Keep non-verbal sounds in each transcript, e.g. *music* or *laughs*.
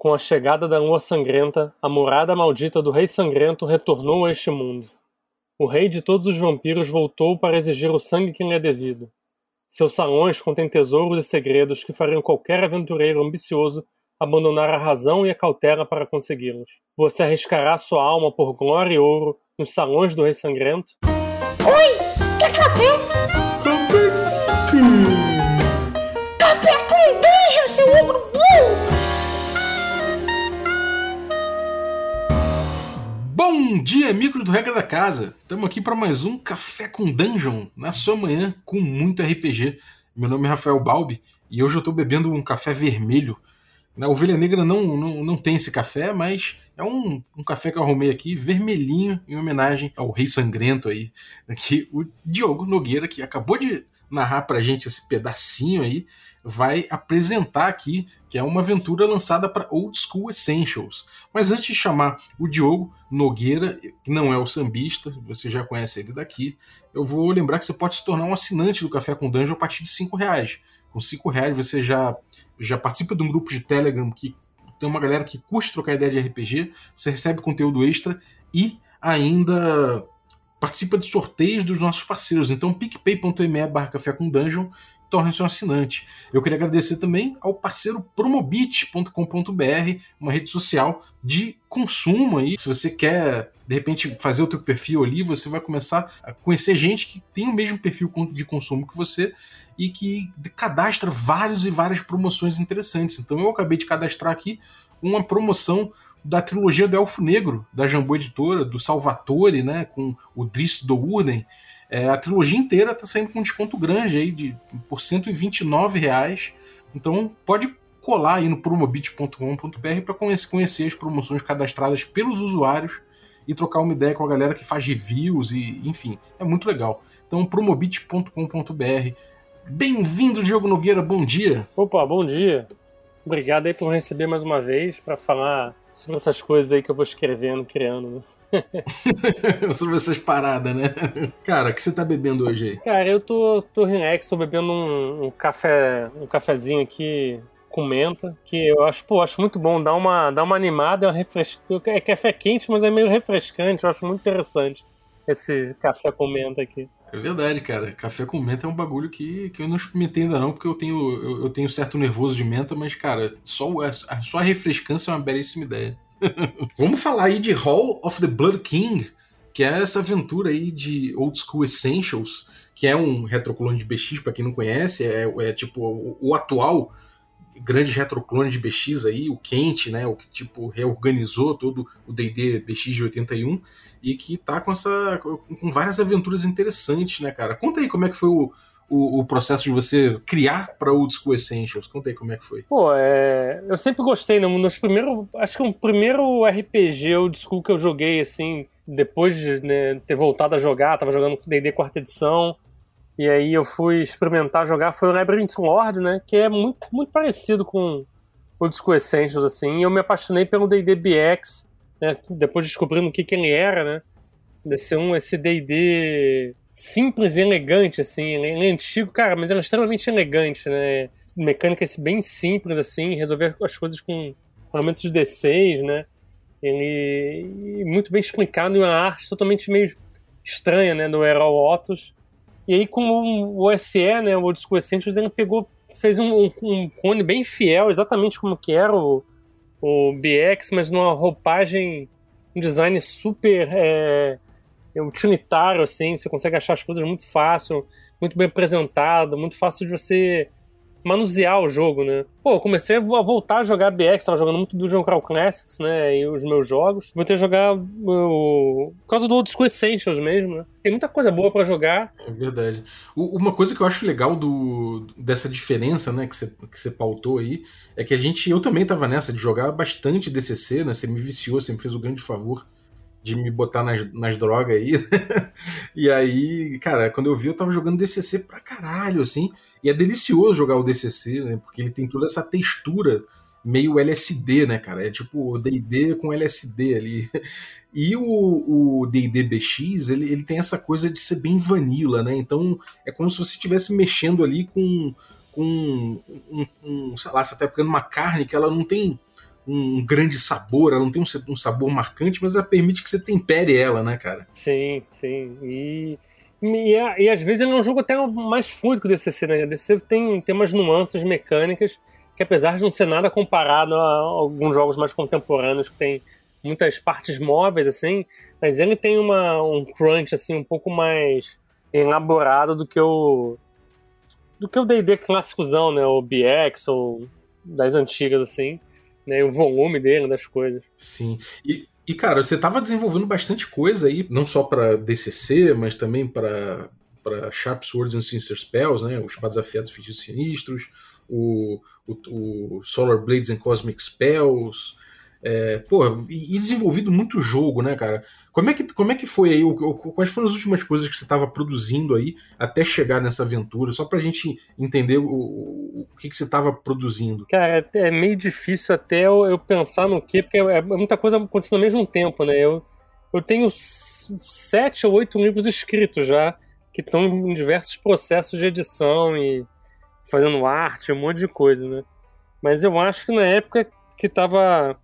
Com a chegada da Lua Sangrenta, a morada maldita do Rei Sangrento retornou a este mundo. O rei de todos os vampiros voltou para exigir o sangue que lhe é devido. Seus salões contêm tesouros e segredos que fariam qualquer aventureiro ambicioso abandonar a razão e a cautela para consegui-los. Você arriscará sua alma por glória e ouro nos salões do Rei Sangrento? Oi! Quer café? Café? Bom dia, micro do Regra da Casa! Estamos aqui para mais um Café com Dungeon, na sua manhã com muito RPG. Meu nome é Rafael Balbi e hoje eu estou bebendo um café vermelho. Na Ovelha Negra não, não, não tem esse café, mas é um, um café que eu arrumei aqui, vermelhinho, em homenagem ao Rei Sangrento aí. Aqui, o Diogo Nogueira, que acabou de narrar pra gente esse pedacinho aí, vai apresentar aqui, que é uma aventura lançada para Old School Essentials. Mas antes de chamar o Diogo Nogueira, que não é o sambista, você já conhece ele daqui, eu vou lembrar que você pode se tornar um assinante do Café com Dungeon a partir de 5 reais. Com 5 reais você já, já participa de um grupo de Telegram que tem uma galera que curte trocar ideia de RPG, você recebe conteúdo extra e ainda participa de sorteios dos nossos parceiros. Então, picpay.me barra café com dungeon torne-se um assinante. Eu queria agradecer também ao parceiro promobit.com.br, uma rede social de consumo aí. Se você quer, de repente, fazer o teu perfil ali, você vai começar a conhecer gente que tem o mesmo perfil de consumo que você e que cadastra vários e várias promoções interessantes. Então eu acabei de cadastrar aqui uma promoção da trilogia do Elfo Negro, da Jambô Editora, do Salvatore, né, com o Driss do Urden. É, a trilogia inteira está saindo com um desconto grande aí de, por 129 reais. Então pode colar aí no promobit.com.br para conhecer, conhecer as promoções cadastradas pelos usuários e trocar uma ideia com a galera que faz reviews e enfim, é muito legal. Então promobit.com.br. Bem-vindo, Diogo Nogueira, bom dia. Opa, bom dia. Obrigado aí por receber mais uma vez para falar sobre essas coisas aí que eu vou escrevendo, criando, né? *laughs* sobre essas paradas, né? Cara, o que você tá bebendo hoje aí? Cara, eu tô, tô relax, tô bebendo um, um café, um cafezinho aqui com menta, que eu acho, pô, acho muito bom, dá uma, dá uma animada, é uma refrescante. É café quente, mas é meio refrescante, eu acho muito interessante esse café com menta aqui. É verdade, cara. Café com menta é um bagulho que, que eu não experimentei ainda não, porque eu tenho, eu, eu tenho certo nervoso de menta, mas, cara, só, a, só a refrescância é uma belíssima ideia. *laughs* Vamos falar aí de Hall of the Blood King, que é essa aventura aí de Old School Essentials, que é um retroclone de BX, para quem não conhece, é, é tipo o, o atual grande retroclone de BX aí, o Quente, né, o que tipo reorganizou todo o D&D BX de 81 e que tá com essa com várias aventuras interessantes, né, cara? Conta aí como é que foi o, o, o processo de você criar para Old School Essentials. Conta aí como é que foi. Pô, é... eu sempre gostei, né? Nos primeiros, acho que o primeiro RPG Old School que eu joguei assim, depois de né, ter voltado a jogar, tava jogando D&D quarta edição. E aí eu fui experimentar jogar, foi o Labyrinth Lord, né? Que é muito, muito parecido com o School Essentials, assim. E eu me apaixonei pelo D&D BX, né? Depois descobrindo o que, que ele era, né? Desse um, esse D&D simples e elegante, assim. Ele é antigo, cara, mas ele é extremamente elegante, né? Mecânicas bem simples, assim. Resolver as coisas com ferramentas de D6, né? Ele muito bem explicado e uma arte totalmente meio estranha, né? Do Herol Otus e aí com o SE, né, o Old School Essentials, ele pegou, fez um, um, um bem fiel, exatamente como que era o, o BX, mas numa roupagem, um design super é, utilitário, assim, você consegue achar as coisas muito fácil, muito bem apresentado, muito fácil de você manusear o jogo, né? Pô, eu comecei a voltar a jogar BX, tava jogando muito Dungeon Crawl Classics, né? E os meus jogos. Vou ter que jogar o... por causa do Old School Essentials mesmo, né? Tem muita coisa boa para jogar. É verdade. O, uma coisa que eu acho legal do, dessa diferença, né, que você, que pautou aí, é que a gente, eu também tava nessa de jogar bastante DCC, né? Você me viciou, você me fez o grande favor de me botar nas, nas drogas aí. *laughs* e aí, cara, quando eu vi, eu tava jogando DCC pra caralho, assim. E é delicioso jogar o DCC, né? Porque ele tem toda essa textura meio LSD, né, cara? É tipo D&D com LSD ali. *laughs* E o D&D BX, ele, ele tem essa coisa de ser bem vanilla, né? Então, é como se você estivesse mexendo ali com, com um, um, sei lá, você tá pegando uma carne que ela não tem um grande sabor, ela não tem um, um sabor marcante, mas ela permite que você tempere ela, né, cara? Sim, sim. E, e, e às vezes ele é um jogo até mais fluido que o DCC, né? O DCC tem, tem umas nuances mecânicas que, apesar de não ser nada comparado a alguns jogos mais contemporâneos que tem muitas partes móveis, assim, mas ele tem uma, um crunch, assim, um pouco mais elaborado do que o do que o D&D clássicozão, né, o BX ou das antigas, assim né, o volume dele, das coisas. Sim. E, e cara, você estava desenvolvendo bastante coisa aí, não só para DCC, mas também para para Sharp Swords and Sinister Spells, né, os espadas afiadas feitiços sinistros, o, o, o Solar Blades and Cosmic Spells, é, pô, e, desenvolvido muito jogo, né, cara? Como é que, como é que foi aí? Quais foram as últimas coisas que você estava produzindo aí até chegar nessa aventura? Só pra gente entender o, o, que, que você estava produzindo. Cara, é, é meio difícil até eu, eu, pensar no que, porque é, é muita coisa acontecendo ao mesmo tempo, né? Eu, eu tenho sete ou oito livros escritos já, que estão em diversos processos de edição e fazendo arte, um monte de coisa, né? Mas eu acho que na época que tava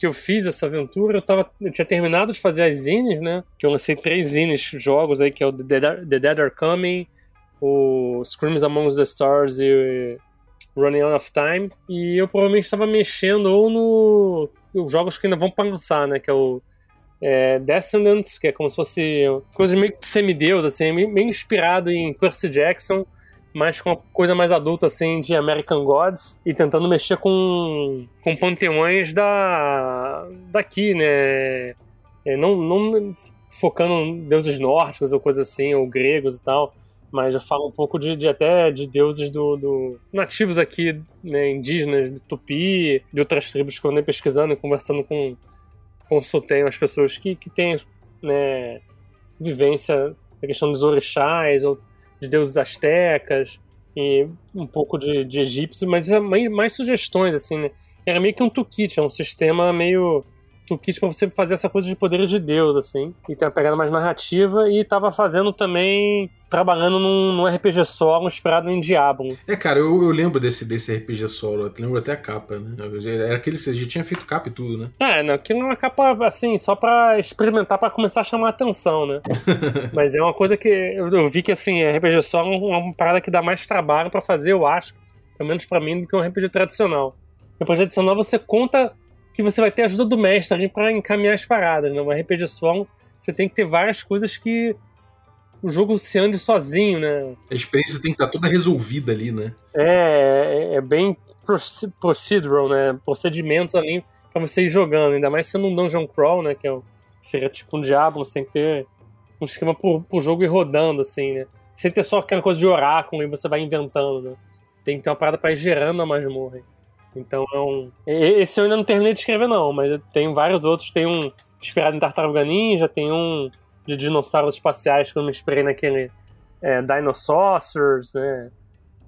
que eu fiz essa aventura, eu, tava, eu tinha terminado de fazer as zines, né? Que eu lancei três zines, jogos aí, que é o The Dead, Are Coming, o Screams Among the Stars e Running Out of Time. E eu provavelmente estava mexendo ou no. Os jogos que ainda vão lançar, né? Que é o é, Descendants, que é como se fosse coisa meio semideus, assim, meio inspirado em Percy Jackson mas com uma coisa mais adulta, assim, de American Gods, e tentando mexer com, com panteões da, daqui, né? É, não, não focando em deuses nórdicos ou coisa assim, ou gregos e tal, mas já fala um pouco de, de até de deuses do, do, nativos aqui, né, indígenas, do Tupi, de outras tribos que eu andei pesquisando e conversando com, consultei as pessoas que, que têm né, vivência a questão dos orixás ou de deuses astecas e um pouco de, de egípcio, mas é mais, mais sugestões, assim, né? Era meio que um toolkit, é um sistema meio toolkit para você fazer essa coisa de poderes de Deus, assim. E tem uma pegada mais narrativa. E tava fazendo também. Trabalhando num, num RPG solo inspirado em Diablo. É, cara, eu, eu, lembro desse, desse RPG solo. Eu lembro até a capa, né? Era aquele. Você já tinha feito capa e tudo, né? É, não, aquilo é uma capa, assim, só pra experimentar, pra começar a chamar a atenção, né? *laughs* Mas é uma coisa que eu, eu vi que, assim, RPG solo é uma parada que dá mais trabalho para fazer, eu acho. Pelo menos para mim, do que um RPG tradicional. No RPG tradicional você conta que você vai ter a ajuda do mestre ali pra encaminhar as paradas, né? Um RPG solo, você tem que ter várias coisas que o jogo se ande sozinho, né? A experiência tem que estar toda resolvida ali, né? É, é, é bem procedural, né? Procedimentos ali pra você ir jogando, ainda mais sendo um dungeon crawl, né? Que é o, seria tipo um Diablo, você tem que ter um esquema pro, pro jogo ir rodando, assim, né? Sem ter só aquela coisa de oráculo e você vai inventando, né? Tem que ter uma parada pra ir gerando a masmorra. Então é. Esse eu ainda não terminei de escrever, não, mas tem vários outros. Tem um inspirado em Tartaruga Ninja, tem um de dinossauros espaciais que eu me inspirei naquele é, Dinosaurs, né?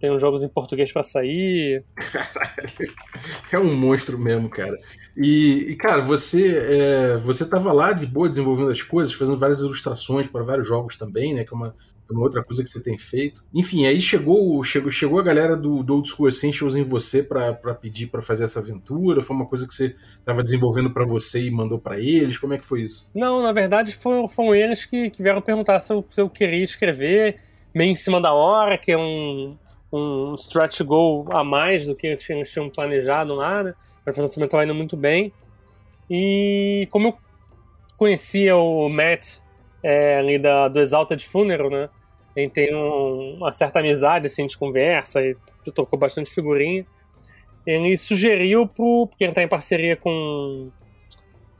Tem uns jogos em português para sair. *laughs* é um monstro mesmo, cara. E, e cara, você é, você tava lá de boa desenvolvendo as coisas, fazendo várias ilustrações para vários jogos também, né? Que é uma, uma outra coisa que você tem feito. Enfim, aí chegou chegou, chegou a galera do, do Old School Essentials em você para pedir para fazer essa aventura? Foi uma coisa que você tava desenvolvendo para você e mandou para eles? Como é que foi isso? Não, na verdade foram, foram eles que, que vieram perguntar se eu, se eu queria escrever meio em cima da hora, que é um, um stretch goal a mais do que eles tinham planejado lá, né? O financiamento estava indo muito bem. E como eu conhecia o Matt é, ali da, do Exalted Funeral, né? A gente tem um, uma certa amizade, assim, de conversa e tocou bastante figurinha. Ele sugeriu, pro, porque ele está em parceria com,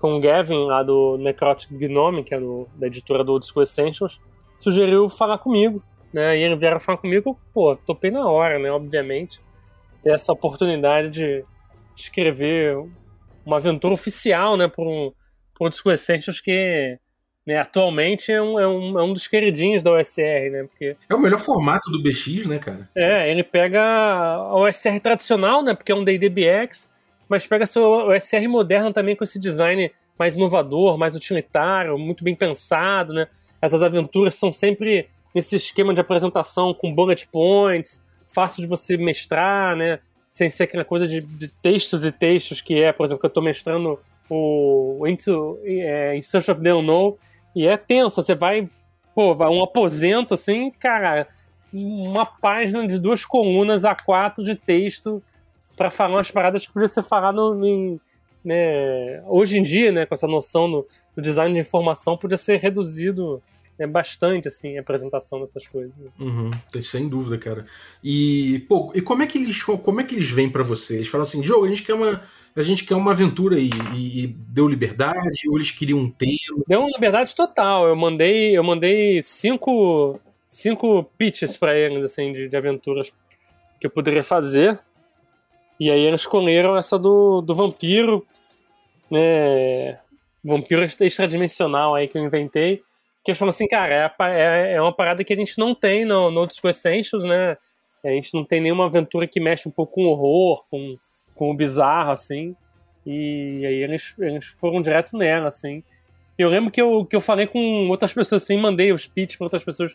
com o Gavin, lá do Necrotic Gnome, que é do, da editora do Old School Essentials, sugeriu falar comigo né? E ele vieram falar comigo, pô, topei na hora, né? Obviamente. Ter essa oportunidade de escrever uma aventura oficial, né? Um, por um dos Essentials que né, atualmente é um, é, um, é um dos queridinhos da OSR, né? Porque, é o melhor formato do BX, né, cara? É, ele pega a OSR tradicional, né? Porque é um DDBX, mas pega a sua OSR moderna também com esse design mais inovador, mais utilitário, muito bem pensado, né? Essas aventuras são sempre nesse esquema de apresentação com bullet points, fácil de você mestrar, né? sem ser aquela coisa de, de textos e textos que é, por exemplo, que eu tô mestrando o Into é, In Search of the Unknown, e é tenso, você vai, pô, vai um aposento assim, cara, uma página de duas colunas a quatro de texto para falar umas paradas que podia ser falado em, né, hoje em dia, né, com essa noção do, do design de informação, podia ser reduzido é bastante, assim, a apresentação dessas coisas. Uhum, sem dúvida, cara. E, pô, e como é que eles, como é que eles vêm para você? Eles falam assim, Joe, a gente quer uma, a gente quer uma aventura e, e, deu liberdade, ou eles queriam um tema? Deu uma liberdade total. Eu mandei, eu mandei cinco, cinco pitches para eles, assim, de, de aventuras que eu poderia fazer. E aí eles escolheram essa do, do vampiro, né? Vampiro extradimensional aí que eu inventei que eles falam assim, cara, é, é, é, uma parada que a gente não tem no, no Disco Essentials, né? A gente não tem nenhuma aventura que mexe um pouco com o horror, com, com o bizarro, assim. E aí eles, eles foram direto nela, assim. Eu lembro que eu, que eu falei com outras pessoas assim, mandei os pitch para outras pessoas,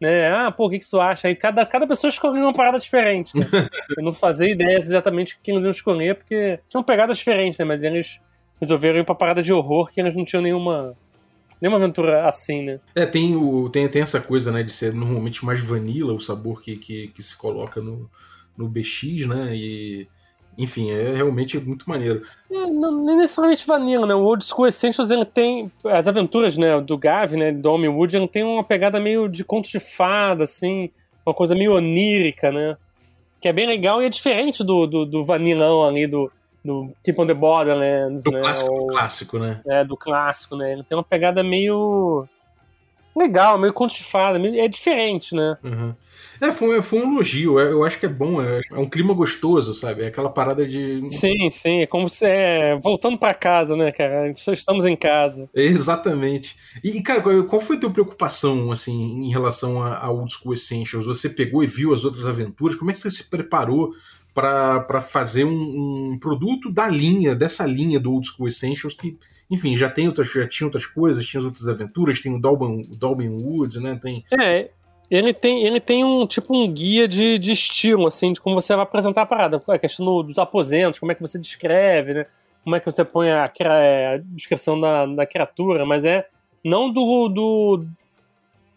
né? Ah, pô, o que, que você acha? Aí cada, cada pessoa escolheu uma parada diferente. Né? *laughs* eu não fazia ideia exatamente o que eles iam escolher, porque tinham pegadas diferentes, né? Mas eles resolveram ir pra parada de horror que eles não tinham nenhuma nenhuma aventura assim, né? É, tem, o, tem, tem essa coisa, né, de ser normalmente mais vanilla o sabor que, que, que se coloca no, no BX, né? E. Enfim, é realmente muito maneiro. É, não, nem necessariamente vanilla, né? O Old School Essentials, ele tem... As aventuras, né, do Gav, né, do Homem Wood, ele tem uma pegada meio de conto de fada, assim, uma coisa meio onírica, né? Que é bem legal e é diferente do, do, do vanilão ali, do, do Keep on the Borderlands, do né? Clássico, do clássico, né? É, do clássico, né? Ele tem uma pegada meio legal, meio contifada, é diferente, né? Uhum. É, foi, foi um elogio, é, eu acho que é bom, é, é, um clima gostoso, sabe? É aquela parada de. Sim, sim, é como se. É, voltando para casa, né, cara? Estamos em casa. Exatamente. E, cara, qual foi a tua preocupação, assim, em relação a, a Old School Essentials? Você pegou e viu as outras aventuras? Como é que você se preparou para fazer um, um, produto da linha, dessa linha do Old School Essentials, que, enfim, já tem outras, já tinha outras coisas, tinha as outras aventuras, tem o Dolben, o Woods, né? Tem... É, ele tem, ele tem um tipo um guia de, de estilo, assim, de como você vai apresentar a parada. A questão dos aposentos, como é que você descreve, né? Como é que você põe a, a descrição da, da criatura, mas é não do, do,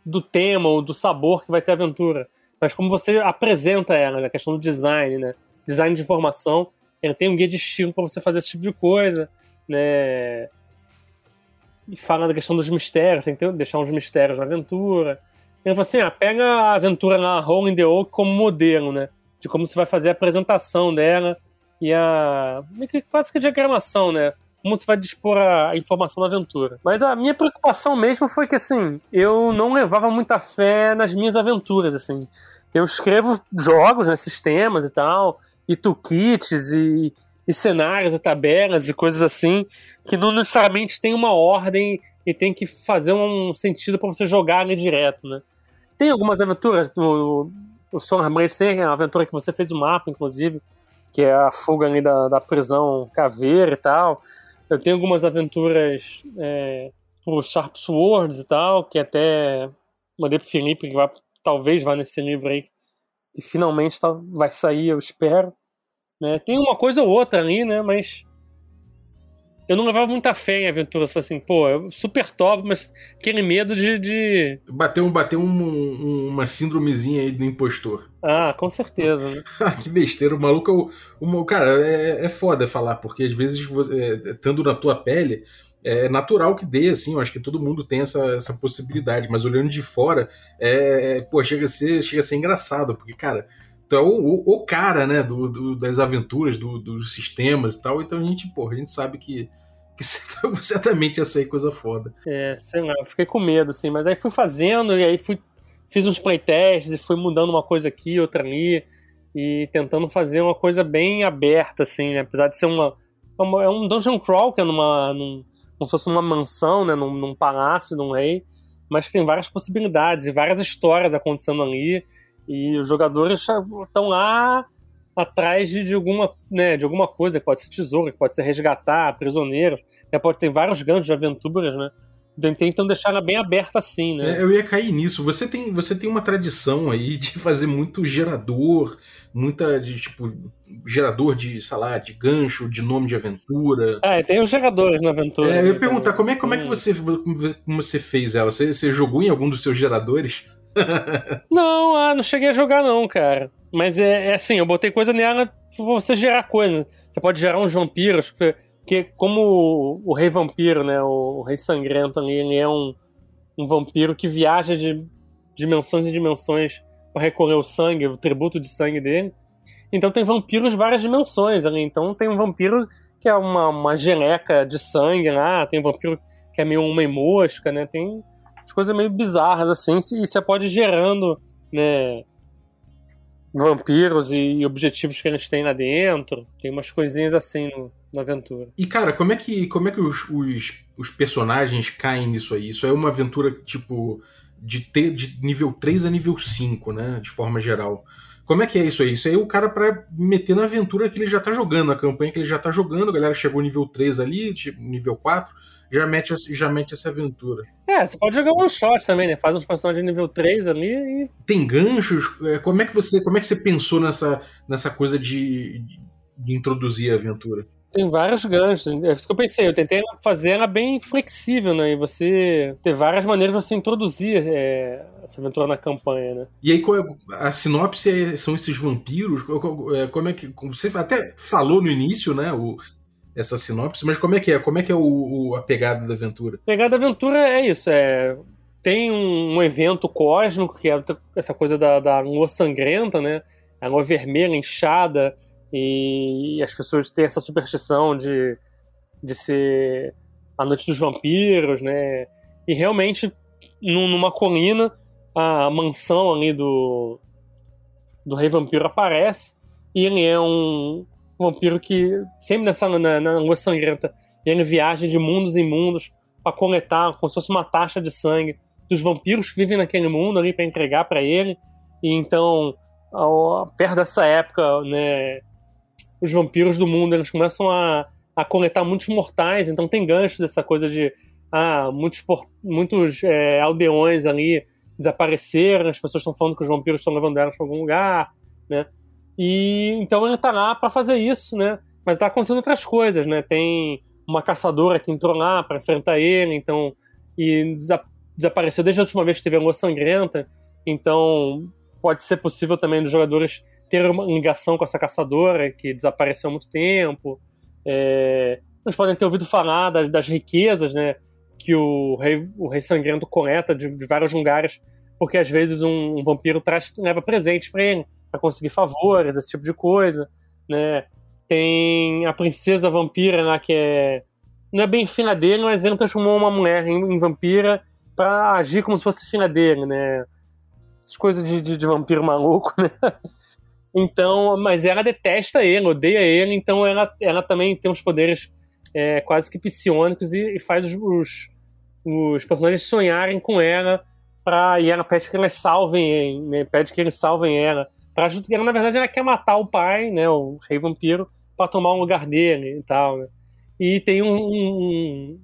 do tema ou do sabor que vai ter a aventura, mas como você apresenta ela, né? a questão do design, né? design de informação, ele tem um guia de estilo para você fazer esse tipo de coisa, né? E fala da questão dos mistérios, tem que deixar uns mistérios na aventura. Ele fala assim: ah, pega a aventura na Rolling the Oak como modelo, né? De como você vai fazer a apresentação dela e a. quase que a diagramação, né? Como você vai dispor a informação da aventura. Mas a minha preocupação mesmo foi que, assim, eu não levava muita fé nas minhas aventuras, assim. Eu escrevo jogos, né, sistemas e tal, e toolkits e, e cenários e tabelas e coisas assim que não necessariamente tem uma ordem e tem que fazer um sentido para você jogar ali direto, né? Tem algumas aventuras, o, o Sonar tem uma aventura que você fez o mapa, inclusive, que é a fuga ali da, da prisão caveira e tal. Eu tenho algumas aventuras é, pro Sharp Swords e tal, que até mandei pro Felipe, que vai, talvez vá nesse livro aí, que finalmente tá, vai sair, eu espero. Né? Tem uma coisa ou outra ali, né? Mas eu não levava muita fé em aventuras. Falei assim, pô, é super top, mas aquele medo de. de... Bateu, bateu um, um, uma síndromezinha aí do impostor. Ah, com certeza. Né? *laughs* que besteira. O maluco, o, o cara, é, é foda falar, porque às vezes, é, estando na tua pele, é natural que dê, assim, eu acho que todo mundo tem essa, essa possibilidade, mas olhando de fora, é, é, pô, chega a ser, chega a ser engraçado, porque, cara, tu é o, o, o cara, né, do, do, das aventuras, do, dos sistemas e tal, então a gente, pô, a gente sabe que, que *laughs* certamente ia sair coisa foda. É, sei lá, eu fiquei com medo, assim, mas aí fui fazendo, e aí fui, fiz uns playtests, e fui mudando uma coisa aqui, outra ali, e tentando fazer uma coisa bem aberta, assim, né, apesar de ser uma, uma é um dungeon crawl, que é numa... Num, como se fosse uma mansão, né, num, num palácio de um rei, mas que tem várias possibilidades e várias histórias acontecendo ali, e os jogadores estão lá atrás de, de, alguma, né, de alguma coisa, que pode ser tesouro, que pode ser resgatar prisioneiros, né, pode ter vários ganchos de aventuras, né? Então deixar ela bem aberta assim, né? É, eu ia cair nisso. Você tem, você tem uma tradição aí de fazer muito gerador, muita de tipo gerador de, sei lá, de gancho, de nome de aventura. É, tem os geradores na aventura. É, eu ia né, perguntar como é, como é que você como você fez ela? Você, você jogou em algum dos seus geradores? Não, ah, não cheguei a jogar não, cara. Mas é, é assim, eu botei coisa nela pra você gerar coisa. Você pode gerar uns vampiros, porque, como o, o rei vampiro, né, o, o rei sangrento ali, ele é um, um vampiro que viaja de dimensões em dimensões para recolher o sangue, o tributo de sangue dele. Então tem vampiros de várias dimensões ali. Então tem um vampiro que é uma, uma geleca de sangue lá, tem um vampiro que é meio uma mosca, né? Tem coisas meio bizarras assim, e você pode ir gerando, né? Vampiros e objetivos que eles têm lá dentro. Tem umas coisinhas assim no, na aventura. E cara, como é que como é que os, os, os personagens caem nisso aí? Isso é uma aventura tipo de ter de nível 3 a nível 5, né, de forma geral. Como é que é isso aí? Isso aí é o cara pra meter na aventura que ele já tá jogando, na campanha que ele já tá jogando, a galera chegou nível 3 ali, tipo, nível 4, já mete, essa- já mete essa aventura. É, você pode jogar one shot também, né? Faz uns personagens de nível 3 ali e Tem ganchos? É, Como é que você, como é que você pensou nessa, nessa coisa de, de, de introduzir a aventura? Tem vários ganchos. É isso que eu pensei. Eu tentei fazer ela bem flexível, né? E você ter várias maneiras de você introduzir é, essa aventura na campanha, né? E aí, é- a sinopse é- são esses vampiros? É, Como é que. Você até falou no início, né? O, essa sinopse, mas como é que é? Como é que é o, o- a pegada da aventura? Pegada da aventura é isso. É, tem um, evento cósmico, que é essa coisa da, da lua sangrenta, né? A lua vermelha, inchada, e, as pessoas têm essa superstição de, de ser a noite dos vampiros, né? E realmente, num- numa colina, a mansão ali do, do rei vampiro aparece, e ele é um vampiro que, sempre nessa na, na lua sangrenta, ele viaja de mundos em mundos para coletar, como se fosse uma taxa de sangue dos vampiros que vivem naquele mundo ali para entregar para ele. E então, ao- perto dessa época, né, os vampiros do mundo eles começam a, a coletar muitos mortais. Então tem gancho dessa coisa de ah, muitos, muitos é, aldeões ali desapareceram, as pessoas estão falando que os vampiros estão levando elas para algum lugar, né? E então ele tá lá para fazer isso, né? Mas tá acontecendo outras coisas, né? Tem uma caçadora que entrou lá para enfrentar ele, então e desa- desapareceu desde a última vez que teve a lua sangrenta. Então pode ser possível também dos jogadores ter uma ligação com essa caçadora que desapareceu há muito tempo. É, eles podem ter ouvido falar das, das riquezas, né? Que o rei, o rei sangrento coleta de, de vários lugares, porque às vezes um, um vampiro traz, leva presentes para ele, para conseguir favores, esse tipo de coisa, né? Tem a princesa vampira lá que é não é bem filha dele, mas ele transformou uma mulher em, em vampira para agir como se fosse filha dele, né? Essas coisas de, de, de vampiro maluco, *laughs* né? Então, mas ela detesta ele, odeia ele, então ela, ela também tem uns poderes é, quase que psionicos e, e faz os, os, os personagens sonharem com ela pra, e ela pede que elas salvem, né, pede que eles salvem ela. Pra ela, na verdade, ela quer matar o pai, né, o rei vampiro, para tomar o lugar dele e tal, né? E tem um, um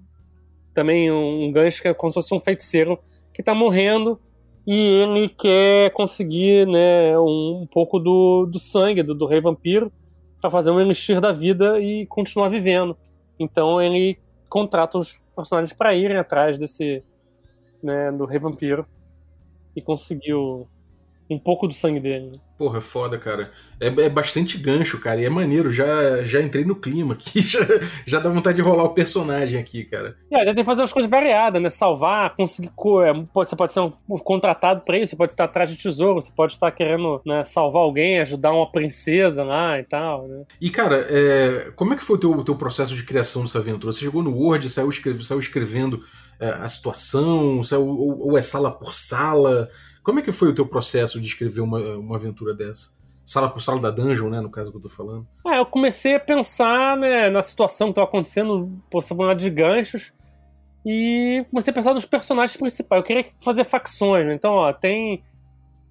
também um gancho que é como se fosse um feiticeiro que tá morrendo e ele quer conseguir né, um, um pouco do, do sangue do, do rei vampiro para fazer um elixir da vida e continuar vivendo. Então ele contrata os personagens para irem atrás desse né, do rei vampiro e conseguiu um pouco do sangue dele. né? Porra, é foda, cara. É, é bastante gancho, cara. E é maneiro. Já, já entrei no clima aqui. *laughs* Já, já dá vontade de rolar o personagem aqui, cara. E aí, tem que fazer umas coisas variadas, né? Salvar, conseguir. co- é, pode- Você pode ser um, contratado pra isso, você pode estar atrás de tesouro, você pode estar querendo né, salvar alguém, ajudar uma princesa lá e tal, né? E, cara, é, como é que foi o teu, teu processo de criação dessa aventura? Você chegou no Word, saiu, escreve- saiu escrevendo é, a situação, saiu, ou, ou é sala por sala? Como é que foi o teu processo de escrever uma, uma aventura dessa? Sala por sala da dungeon, né? No caso que eu tô falando. Ah, eu comecei a pensar né, na situação que estava acontecendo, possibilidade de ganchos, e comecei a pensar nos personagens principais. Eu queria fazer facções, né? Então, ó, tem,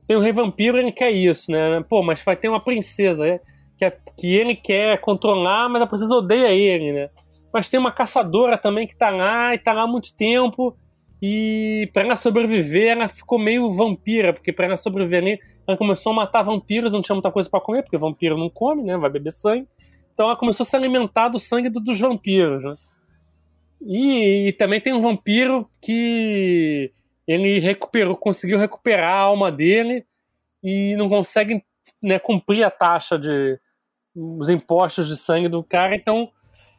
tem o Rei Vampiro, ele quer isso, né? Pô, mas vai ter uma princesa né? que, é- que ele quer controlar, mas a princesa odeia ele, né? Mas tem uma caçadora também que tá lá e tá lá há muito tempo, E para ela sobreviver, ela ficou meio vampira, porque para ela sobreviver, ela começou a matar vampiros, não tinha muita coisa para comer, porque vampiro não come, né? Vai beber sangue. Então ela começou a se alimentar do sangue do, dos vampiros, né? E, e, também tem um vampiro que ele recuperou, conseguiu recuperar a alma dele e não consegue né, cumprir a taxa de os impostos de sangue do cara, então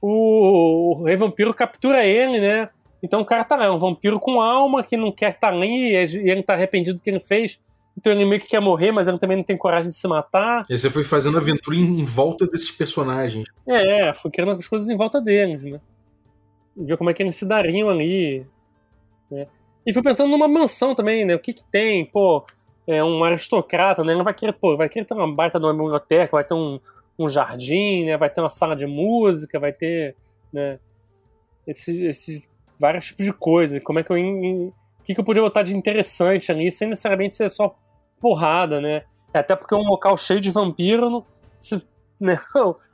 o, o rei vampiro captura ele, né? Então o cara tá lá, é um vampiro com alma que não quer estar tá ali e ele tá arrependido do que ele fez. Então ele meio que quer morrer, mas ele também não tem coragem de se matar. E você foi fazendo aventura em, volta desses personagens. É, fui criando as coisas em volta deles, né? ver como é que eles se dariam ali. Né? E fui pensando numa mansão também, né? O que que tem, pô, é um aristocrata, né? Ele vai querer, pô, vai querer ter uma baita numa biblioteca, vai ter um, um jardim, né? Vai ter uma sala de música, vai ter, né? Esse, esse vários tipos de coisas. Como é que eu o que, que eu podia botar de interessante ali, sem necessariamente ser só porrada, né? Até porque é um local cheio de vampiro, se, *laughs* né?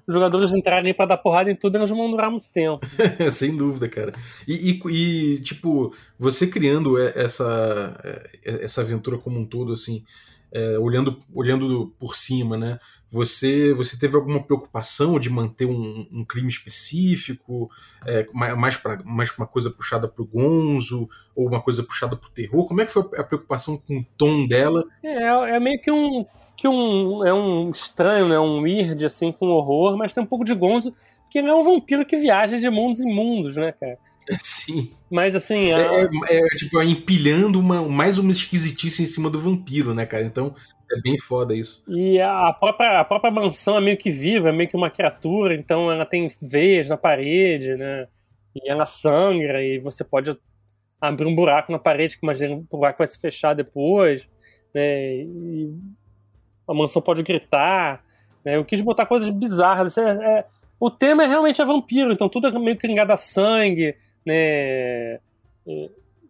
os jogadores entrarem para dar porrada em tudo, eles vão durar muito tempo. *laughs* Sem dúvida, cara. E, e, e, tipo, você criando essa, essa aventura como um todo, assim, é, olhando, olhando por cima, né? Você, você teve alguma preocupação de manter um, um clima específico, é, mais para mais uma coisa puxada pro gonzo, ou uma coisa puxada pro terror? Como é que foi a preocupação com o tom dela? É, é meio que um que um, é um estranho, né? Um weird, assim, com horror, mas tem um pouco de gonzo, que é um vampiro que viaja de mundos em mundos, né, cara? *laughs* Sim. Mas assim. A... É, é, é, tipo, é empilhando uma, mais uma esquisitice em cima do vampiro, né, cara? Então é bem foda isso. E a própria, a própria mansão é meio que viva, é meio que uma criatura, então ela tem veias na parede, né? E ela sangra, e você pode abrir um buraco na parede, que imagina o buraco vai se fechar depois, né? E a mansão pode gritar. Né? Eu quis botar coisas bizarras. É, é, o tema é realmente a vampiro, então tudo é meio cringado a sangue. Né?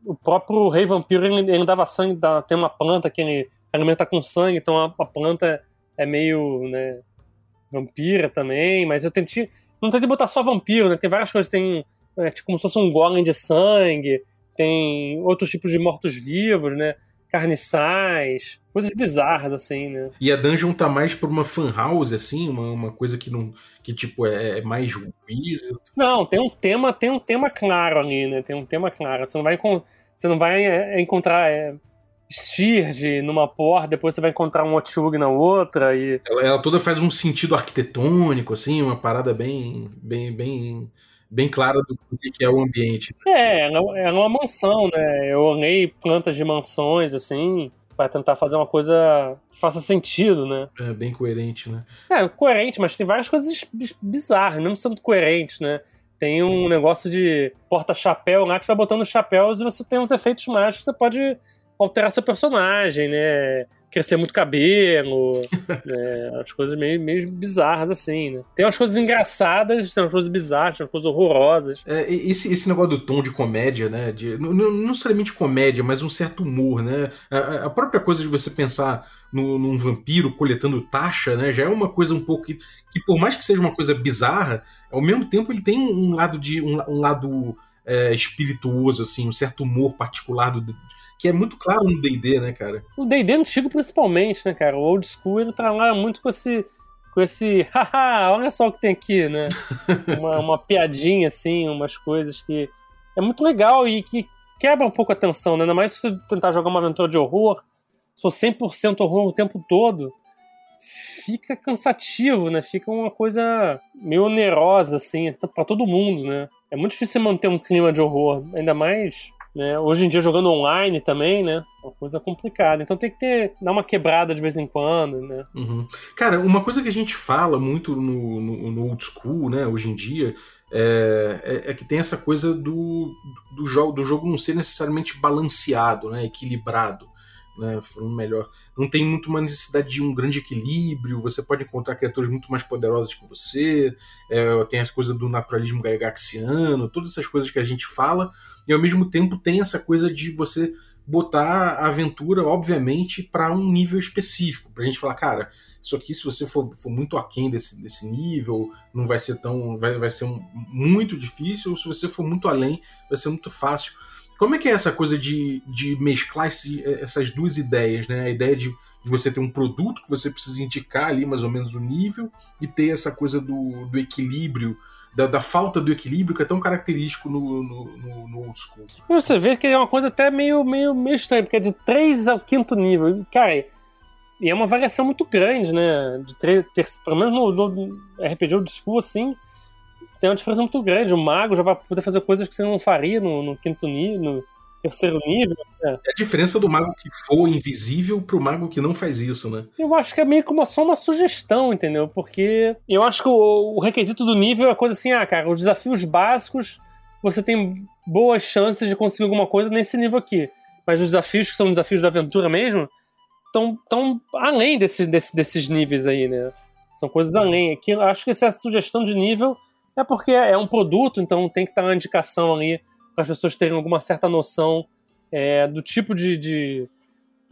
O próprio rei vampiro ele, ele dava sangue, dá, tem uma planta que ele alimenta com sangue, então a, a planta é meio né, vampira também, mas eu tentei. Não tentei botar só vampiro, né? Tem várias coisas, tem é, tipo, como se fosse um golem de sangue, tem outros tipos de mortos-vivos, né? Carniçais, coisas bizarras, assim, né? E a dungeon tá mais por uma fan house, assim, uma, uma coisa que não. que tipo, é, é mais ruído. Não, tem um tema, tem um tema claro ali, né? Tem um tema claro. Você não vai, você não vai é, encontrar. É, Stirge numa porta, depois você vai encontrar um Otyug na outra e... Ela, ela, toda faz um sentido arquitetônico, assim, uma parada bem, bem, bem bem clara do que é o ambiente. É, ela é uma mansão, né? Eu olhei plantas de mansões, assim, para tentar fazer uma coisa que faça sentido, né? É, bem coerente, né? É, coerente, mas tem várias coisas bizarras, mesmo sendo coerente, né? Tem um negócio de porta-chapéu lá que vai botando chapéus e você tem uns efeitos mágicos, você pode alterar seu personagem, né? Crescer muito cabelo, né, *laughs* as coisas meio, meio bizarras assim, né? Tem umas coisas engraçadas, tem umas coisas bizarras, tem umas coisas horrorosas. É, esse, esse negócio do tom de comédia, né? De, não, não necessariamente comédia, mas um certo humor, né? A, a própria coisa de você pensar no, num vampiro coletando taxa, né? Já é uma coisa um pouco que, que por mais que seja uma coisa bizarra, ao mesmo tempo ele tem um lado de um, um lado é, espirituoso, assim, um certo humor particular do, que é muito claro no D&D, né, cara? O D&D antigo principalmente, né, cara? O old school ele trabalha muito com esse com esse, *laughs* haha, olha só o que tem aqui, né? *laughs* uma, uma piadinha assim, umas coisas que é muito legal e que quebra um pouco a tensão, né? Ainda mais se você tentar jogar uma aventura de horror, for 100% horror o tempo todo, fica cansativo, né? Fica uma coisa meio onerosa, assim, para todo mundo, né? É muito difícil manter um clima de horror, ainda mais né? Hoje em dia jogando online também, né? Uma coisa complicada. Então tem que ter dar uma quebrada de vez em quando, né? Uhum. Cara, uma coisa que a gente fala muito no, no, no old school, né? Hoje em dia é, é, é, que tem essa coisa do, do, jogo, do jogo não ser necessariamente balanceado, né? Equilibrado né, melhor. Não tem muito uma necessidade de um grande equilíbrio, você pode encontrar criaturas muito mais poderosas que você, é, tem as coisas do naturalismo gagaxiano, todas essas coisas que a gente fala, e ao mesmo tempo tem essa coisa de você botar a aventura, obviamente, para um nível específico, pra gente falar, cara, isso aqui, se você for, for muito aquém desse, desse nível, não vai ser tão. vai, vai ser um, muito difícil, ou se você for muito além, vai ser muito fácil. Como é que é essa coisa de, de mesclar esse, essas duas ideias, né? A ideia de, de, você ter um produto que você precisa indicar ali mais ou menos o nível e ter essa coisa do, do equilíbrio, da, da, falta do equilíbrio que é tão característico no, no, no, no old school. Você vê que é uma coisa até meio, meio, meio estranha, porque é de 3 ao quinto nível. Cara, e é uma variação muito grande, né? De ter, ter pelo menos no, no RPG old school, assim, tem uma diferença muito grande. O mago já vai poder fazer coisas que você não faria no, no quinto nível, no terceiro nível. Né? É a diferença do mago que for invisível pro mago que não faz isso, né? Eu acho que é meio como só uma sugestão, entendeu? Porque eu acho que o, o requisito do nível é coisa assim, ah, cara, os desafios básicos você tem boas chances de conseguir alguma coisa nesse nível aqui. Mas os desafios que são desafios da aventura mesmo, estão tão além desse, desse, desses níveis aí, né? São coisas além. Aqui, eu acho que essa sugestão de nível é porque é um produto, então tem que estar uma indicação ali para as pessoas terem alguma certa noção é, do tipo de, de,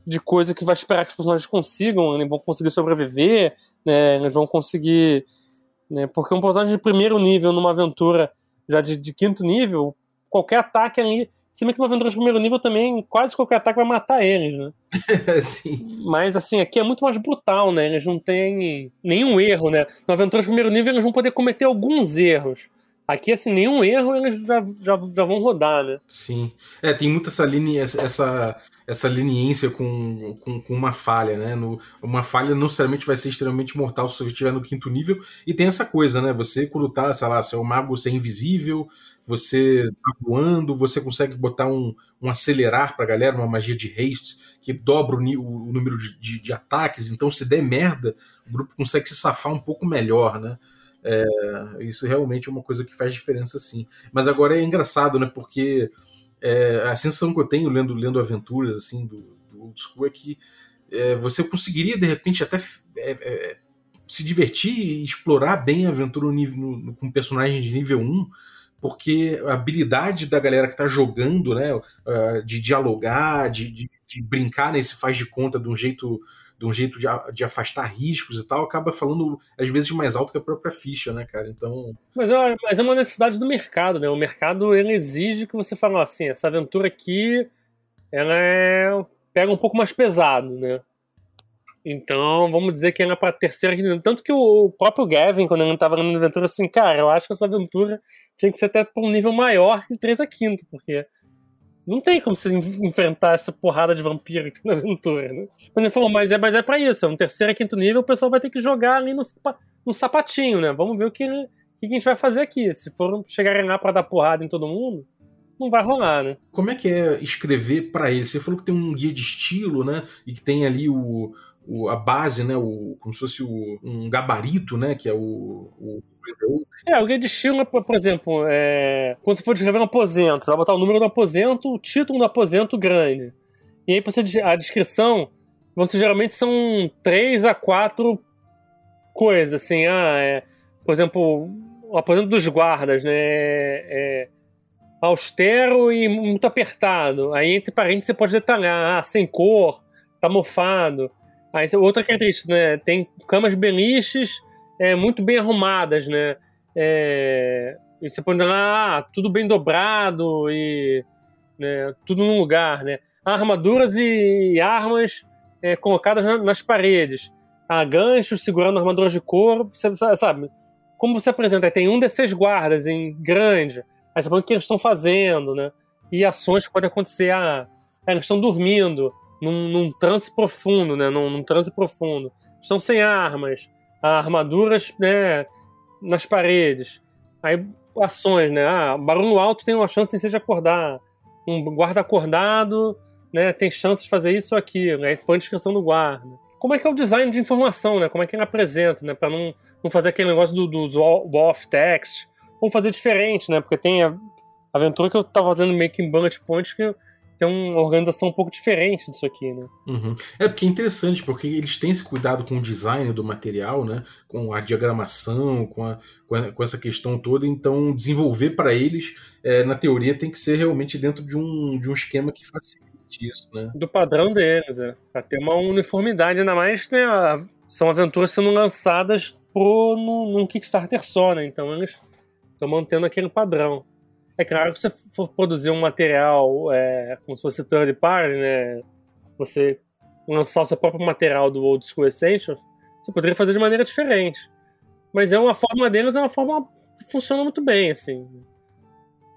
de, coisa que vai esperar que os personagens consigam, eles vão conseguir sobreviver, né, eles vão conseguir. Né, porque um personagem de primeiro nível numa aventura já de, de quinto nível, qualquer ataque ali se bem que no Aventuras de primeiro nível também, quase qualquer ataque vai matar eles, né? *laughs* Sim. Mas assim, aqui é muito mais brutal, né? Eles não têm nenhum erro, né? No Aventuras de primeiro nível eles vão poder cometer alguns erros. Aqui, assim, nenhum erro eles já, já, já vão rodar, né? Sim. É, tem muito essa linha, essa, essa leniência com, com, com, uma falha, né? No, uma falha não necessariamente vai ser extremamente mortal se você estiver no quinto nível. E tem essa coisa, né? Você, quando tá, sei lá, se é o mago, você é invisível, você tá voando, você consegue botar um, um acelerar pra galera, uma magia de haste, que dobra o, o número de, de, de, ataques, então se der merda, o grupo consegue se safar um pouco melhor, né? É, isso realmente é uma coisa que faz diferença sim. Mas agora é engraçado, né? Porque é, a sensação que eu tenho lendo, lendo aventuras assim do, do Old School é que é, você conseguiria de repente até é, é, se divertir e explorar bem a aventura no no, com personagens de nível 1 porque a habilidade da galera que está jogando, né, ah, de dialogar, de, de, de, brincar nesse faz de conta de um jeito, de, um jeito de, de, afastar riscos e tal, acaba falando às vezes mais alto que a própria ficha, né, cara? Então. Mas é, mas é uma necessidade do mercado, né? O mercado ele exige que você fale assim, essa aventura aqui, ela é... pega um pouco mais pesado, né? Então, vamos dizer que era pra terceira. Tanto que o próprio Gavin, quando ele estava na aventura, assim, cara, eu acho que essa aventura tinha que ser até pra um nível maior que 3 a 5, porque não tem como você enfrentar essa porrada de vampiro aqui na aventura, né? Mas ele falou, mas é, mas é pra isso, é um terceiro a quinto nível, o pessoal vai ter que jogar ali no, no sapatinho, né? Vamos ver o que, que a gente vai fazer aqui. Se for chegar lá pra dar porrada em todo mundo, não vai rolar, né? Como é que é escrever para ele? Você falou que tem um guia de estilo, né? E que tem ali o, o, a base, né, o, como se fosse o, um gabarito, né, que é o, o é, o guia de estilo, por exemplo, é... quando você for descrever um aposento, você vai botar o número do aposento, o título do aposento grande. E aí você, a descrição, você geralmente são três a quatro coisas, assim, ah, é, por exemplo, o aposento dos guardas, né, é, é austero e muito apertado. Aí entre parênteses você pode detalhar, ah, sem cor, tá mofado. Aí, outra característica, né? Tem camas beliches é, muito bem arrumadas, né? É, e você pode lá, ah, tudo bem dobrado e né, tudo no lugar, né? Armaduras e armas é, colocadas na, nas paredes. Há ganchos segurando armaduras de couro, você sabe? Como você apresenta, tem um desses guardas em grande, aí você fala o que eles estão fazendo, né? E ações que podem acontecer, ah, eles estão dormindo, num, num transe profundo, né? Num, num, transe profundo. Estão sem armas, armaduras né, nas paredes. Aí ações, né? Ah, barulho alto tem uma chance de acordar. Um guarda acordado né, tem chance de fazer isso ou aquilo. Aí põe a descrição do guarda. Como é que é o design de informação, né? Como é que ele apresenta, né? Para não, não fazer aquele negócio do, do wall of text. Ou fazer diferente, né? Porque tem a aventura que eu tava fazendo meio que em bullet point que tem uma organização um pouco diferente disso aqui, né? Uhum. É porque é interessante, porque eles têm esse cuidado com o design do material, né? Com a diagramação, com, a, com, a, com essa questão toda. Então, desenvolver para eles, é, na teoria, tem que ser realmente dentro de um, de um esquema que facilite isso, né? Do padrão deles, é. Pra ter uma uniformidade, ainda mais, né? São aventuras sendo lançadas pro, no, num Kickstarter só, né? Então eles estão mantendo aquele padrão. É claro que se você for produzir um material é, como se fosse third party, né? Você lançar o seu próprio material do Old School Essentials, você poderia fazer de maneira diferente. Mas é uma forma deles, é uma forma que funciona muito bem, assim.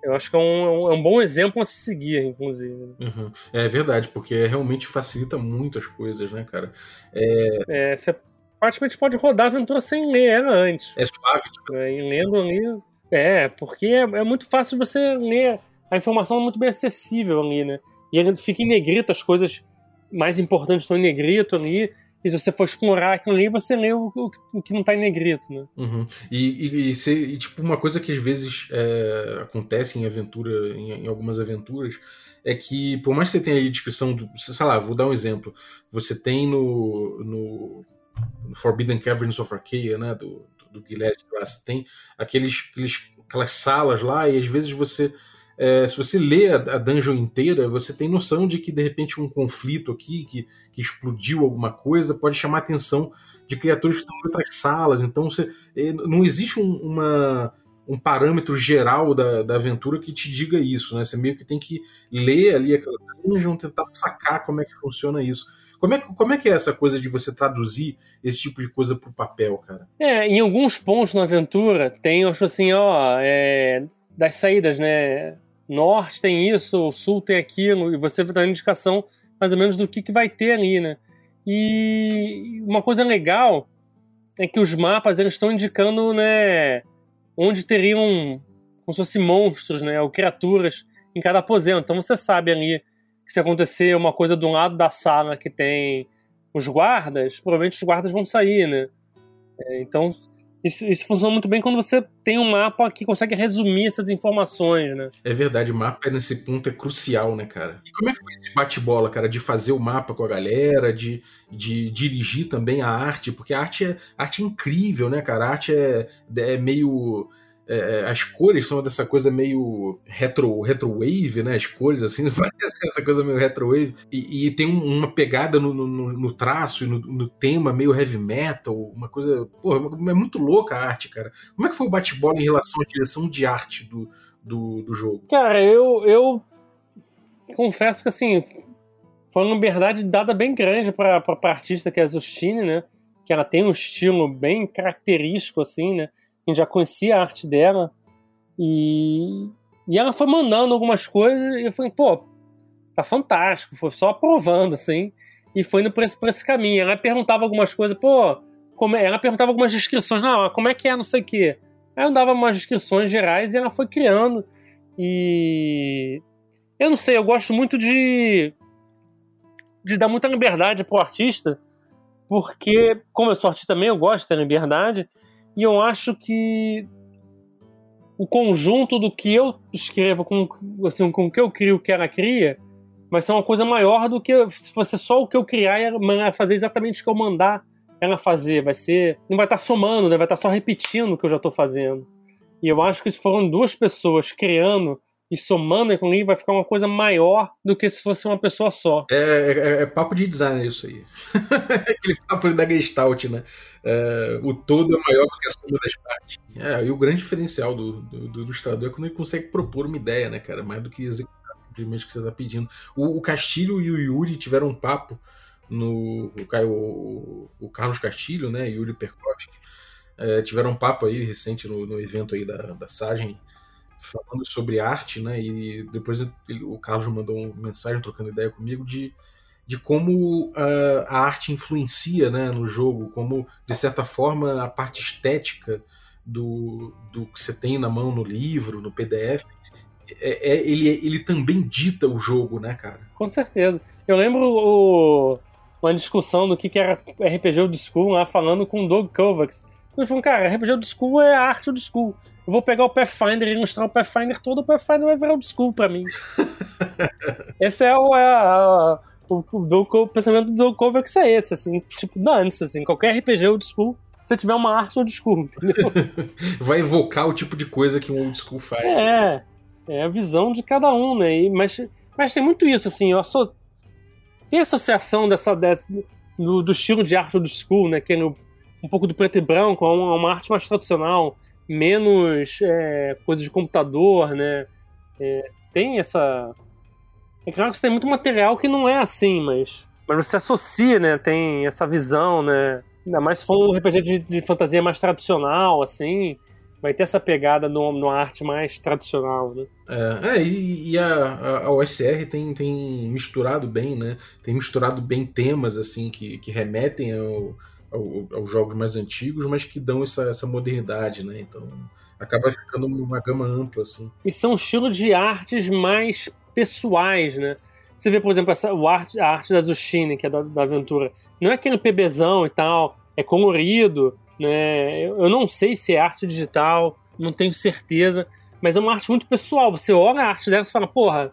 Eu acho que é um, é um bom exemplo a se seguir, inclusive. Uhum. É verdade, porque realmente facilita muito as coisas, né, cara? É... É, você praticamente pode rodar a aventura sem ler ela antes. É suave. Tipo... É, e lendo ali. É, porque é, é, muito fácil você ler. A informação é muito bem acessível ali, né? E ele fica em negrito, as coisas mais importantes estão em negrito ali. E se você for explorar aquilo ali, você lê o, o, o que não tá em negrito, né? Uhum. E, e, e, se, e, tipo, uma coisa que às vezes é, acontece em aventura, em, em, algumas aventuras, é que, por mais que você tenha aí descrição, do, sei lá, vou dar um exemplo. Você tem no, no, no Forbidden Caverns of Arcadia, né, do, do, lá, você tem aqueles, aqueles, aquelas salas lá, e às vezes você é, se você lê a, a, dungeon inteira, você tem noção de que de repente um conflito aqui, que, que explodiu alguma coisa, pode chamar a atenção de criaturas que estão em outras salas. Então você, é, não existe um, uma, um parâmetro geral da, da aventura que te diga isso, né? Você meio que tem que ler ali aquela dungeon, tentar sacar como é que funciona isso. Como é, como é que é essa coisa de você traduzir esse tipo de coisa para o papel, cara? É, em alguns pontos na aventura tem, acho assim, ó, é, das saídas, né? norte tem isso, sul tem aquilo, e você vai dar uma indicação mais ou menos do que, que vai ter ali, né? E uma coisa legal é que os mapas eles estão indicando, né, onde teriam como se fossem monstros, né, ou criaturas em cada aposento. Então você sabe ali que se acontecer uma coisa do lado da sala que tem os guardas, provavelmente os guardas vão sair, né? É, então isso, isso, funciona muito bem quando você tem um mapa que consegue resumir essas informações, né? É verdade, mapa nesse ponto é crucial, né, cara? E como é que foi esse bate-bola, cara, de fazer o mapa com a galera, de, de dirigir também a arte? Porque a arte é, a arte é incrível, né, cara? A arte é, é meio é, é, as cores são dessa coisa meio retro, retro wave, né? As cores, assim, *laughs* parece essa coisa meio retro wave. E, e tem um, uma pegada no, no, no traço e no, no, tema meio heavy metal, uma coisa. Porra, é muito louca a arte, cara. Como é que foi o bate-bola em relação à direção de arte do, do, do jogo? Cara, eu, eu confesso que assim. Foi uma liberdade dada bem grande para a artista que é a Zustine, né? Que ela tem um estilo bem característico, assim, né? Gente já conhecia a arte dela. E, e ela foi mandando algumas coisas e eu falei, pô, tá fantástico. Foi só aprovando, assim. E foi indo por esse, por esse caminho. Ela perguntava algumas coisas, pô, como é? ela perguntava algumas descrições, não, como é que é, não sei o quê. Aí eu dava umas descrições gerais e ela foi criando. E. Eu não sei, eu gosto muito de. de dar muita liberdade pro artista, porque, como eu sou artista também, eu gosto de ter liberdade. E eu acho que o conjunto do que eu escrevo com, assim, com o que eu crio, o que ela cria, vai ser uma coisa maior do que se fosse só o que eu criar e fazer exatamente o que eu mandar ela fazer. Vai ser. Não vai estar somando, né? vai estar só repetindo o que eu já estou fazendo. E eu acho que se foram duas pessoas criando e somando com ele vai ficar uma coisa maior do que se fosse uma pessoa só. É, é, é papo de design isso aí. *laughs* Aquele papo da Gestalt, né? É, o todo é maior do que a soma das partes. É, e o grande diferencial do, do, do, ilustrador é quando ele consegue propor uma ideia, né, cara? Mais do que executar simplesmente o que você está pedindo. O, o Castilho e o Yuri tiveram um papo no. O, o, o Carlos Castilho, né? Yuri Perkovsky. É, tiveram um papo aí recente no, no evento aí da, da Sagem falando sobre arte, né? E depois ele, o Carlos mandou uma mensagem trocando ideia comigo de, de como uh, a arte influencia né, no jogo, como, de certa forma, a parte estética do, do que você tem na mão no livro, no PDF, é, é, ele, ele também dita o jogo, né, cara? Com certeza. Eu lembro o, uma discussão do que, que era RPG Old School lá falando com o Doug Kovacs. Ele falou, cara, RPG Old School é a arte Old School. Eu vou pegar o Pathfinder e ilustrar o Pathfinder todo, o Pathfinder vai virar old school pra mim. *laughs* esse é o, é a, o, o, o, pensamento do Doug Kovacs é esse, assim, tipo, dane-se, assim, qualquer RPG old school, se tiver uma arte old school, entendeu? *laughs* vai evocar o tipo de coisa que um old school faz. É, é a visão de cada um, né, e, mas, mas tem muito isso, assim, eu sou, tem associação dessa, dessa do, do, estilo de arte old school, né, que é no, um pouco do preto e branco, uma, uma arte mais tradicional, menos é, coisas de computador, né? É, tem essa. É claro que você tem muito material que não é assim, mas. Mas você associa, né? Tem essa visão, né? Ainda mais se for um RPG de, de fantasia mais tradicional, assim vai ter essa pegada no, numa arte mais tradicional, né? É, é e, e a, a, OSR tem, tem misturado bem, né? Tem misturado bem temas, assim, que, que remetem ao, ao, aos jogos mais antigos, mas que dão essa, essa modernidade, né? Então acaba ficando uma gama ampla, assim. E são estilos de artes mais pessoais, né? Você vê, por exemplo, essa, o arte, a arte da Zushine, que é da, da aventura. Não é aquele PBzão e tal, é colorido, né? Eu não sei se é arte digital, não tenho certeza, mas é uma arte muito pessoal. Você olha a arte dela e fala, porra,